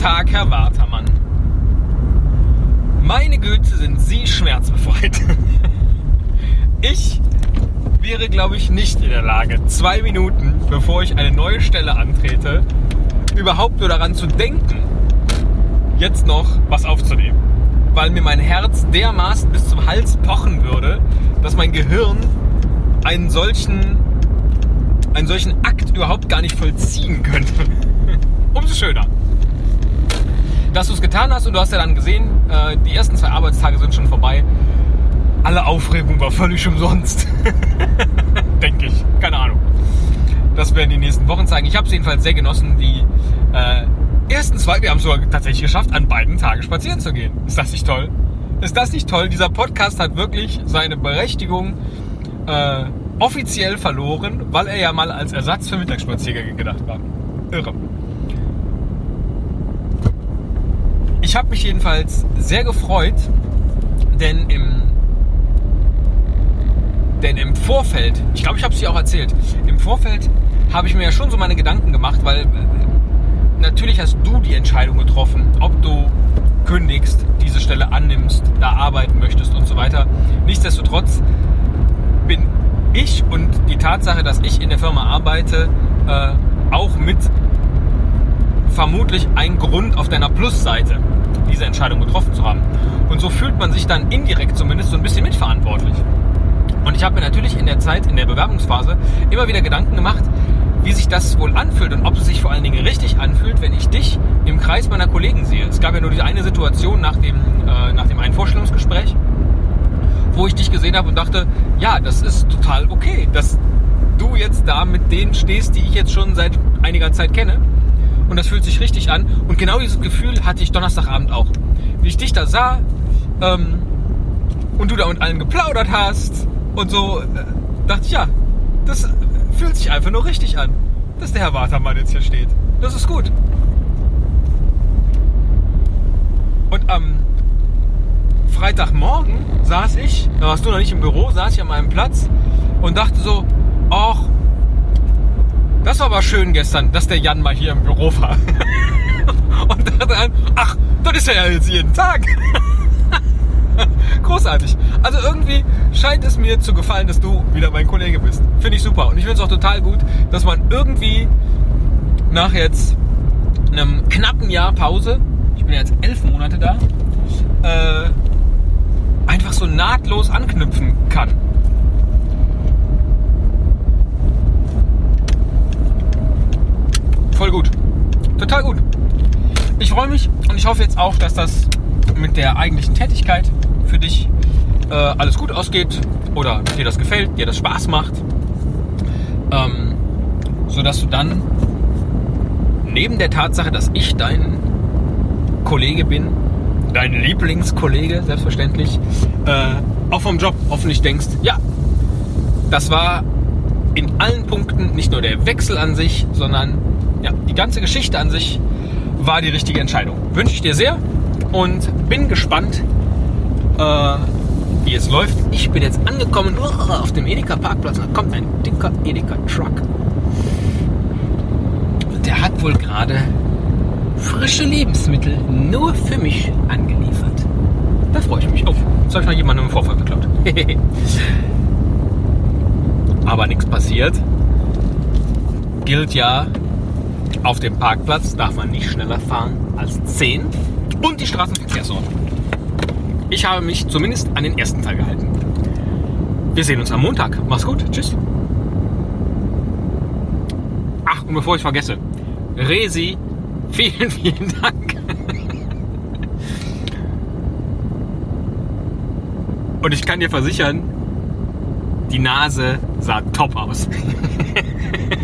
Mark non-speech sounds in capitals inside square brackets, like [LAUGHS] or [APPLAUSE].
Tag, Herr Watermann. Meine Güte, sind Sie schmerzbefreit. [LAUGHS] Ich wäre, glaube ich, nicht in der Lage, zwei Minuten, bevor ich eine neue Stelle antrete, überhaupt nur daran zu denken, jetzt noch was aufzunehmen. Weil mir mein Herz dermaßen bis zum Hals pochen würde, dass mein Gehirn einen solchen, einen solchen Akt überhaupt gar nicht vollziehen könnte. [LAUGHS] Umso schöner dass du es getan hast und du hast ja dann gesehen, äh, die ersten zwei Arbeitstage sind schon vorbei. Alle Aufregung war völlig umsonst. [LAUGHS] Denke ich. Keine Ahnung. Das werden die nächsten Wochen zeigen. Ich habe es jedenfalls sehr genossen, die äh, ersten zwei, wir haben es sogar tatsächlich geschafft, an beiden Tagen spazieren zu gehen. Ist das nicht toll? Ist das nicht toll? Dieser Podcast hat wirklich seine Berechtigung äh, offiziell verloren, weil er ja mal als Ersatz für Mittagsspaziergänge gedacht war. Irre. Ich habe mich jedenfalls sehr gefreut, denn im, denn im Vorfeld, ich glaube, ich habe es dir auch erzählt, im Vorfeld habe ich mir ja schon so meine Gedanken gemacht, weil äh, natürlich hast du die Entscheidung getroffen, ob du kündigst, diese Stelle annimmst, da arbeiten möchtest und so weiter. Nichtsdestotrotz bin ich und die Tatsache, dass ich in der Firma arbeite, äh, auch mit vermutlich ein Grund auf deiner Plusseite diese Entscheidung getroffen zu haben. Und so fühlt man sich dann indirekt zumindest so ein bisschen mitverantwortlich. Und ich habe mir natürlich in der Zeit, in der Bewerbungsphase, immer wieder Gedanken gemacht, wie sich das wohl anfühlt und ob es sich vor allen Dingen richtig anfühlt, wenn ich dich im Kreis meiner Kollegen sehe. Es gab ja nur diese eine Situation nach dem, äh, nach dem Einvorstellungsgespräch, wo ich dich gesehen habe und dachte, ja, das ist total okay, dass du jetzt da mit denen stehst, die ich jetzt schon seit einiger Zeit kenne und das fühlt sich richtig an. Und genau dieses Gefühl hatte ich Donnerstagabend auch. Wie ich dich da sah ähm, und du da mit allen geplaudert hast und so, äh, dachte ich, ja, das fühlt sich einfach nur richtig an, dass der Herr Watermann jetzt hier steht. Das ist gut. Und am Freitagmorgen saß ich, da warst du noch nicht im Büro, saß ich an meinem Platz und dachte so, ach, das war aber schön gestern, dass der Jan mal hier im Büro war. [LAUGHS] Und dann, ach, das ist ja jetzt jeden Tag. [LAUGHS] Großartig. Also irgendwie scheint es mir zu gefallen, dass du wieder mein Kollege bist. Finde ich super. Und ich finde es auch total gut, dass man irgendwie nach jetzt einem knappen Jahr Pause, ich bin jetzt elf Monate da, äh, einfach so nahtlos anknüpfen kann. voll gut. Total gut. Ich freue mich und ich hoffe jetzt auch, dass das mit der eigentlichen Tätigkeit für dich äh, alles gut ausgeht oder dir das gefällt, dir das Spaß macht. Ähm, sodass du dann neben der Tatsache, dass ich dein Kollege bin, dein Lieblingskollege, selbstverständlich, äh, auch vom Job hoffentlich denkst, ja, das war in allen Punkten nicht nur der Wechsel an sich, sondern ja, die ganze Geschichte an sich war die richtige Entscheidung. Wünsche ich dir sehr und bin gespannt, äh, wie es läuft. Ich bin jetzt angekommen uh, auf dem Edeka-Parkplatz da kommt ein dicker Edeka-Truck. Der hat wohl gerade frische Lebensmittel nur für mich angeliefert. Da freue ich mich. Oh, jetzt habe ich mal jemanden im Vorfall geklaut. [LAUGHS] Aber nichts passiert. Gilt ja auf dem Parkplatz darf man nicht schneller fahren als 10 und die Straßenverkehrsordnung. Ich habe mich zumindest an den ersten Teil gehalten. Wir sehen uns am Montag. Mach's gut. Tschüss. Ach, und bevor ich vergesse, Resi, vielen, [LAUGHS] vielen Dank. Und ich kann dir versichern, die Nase sah top aus. [LAUGHS]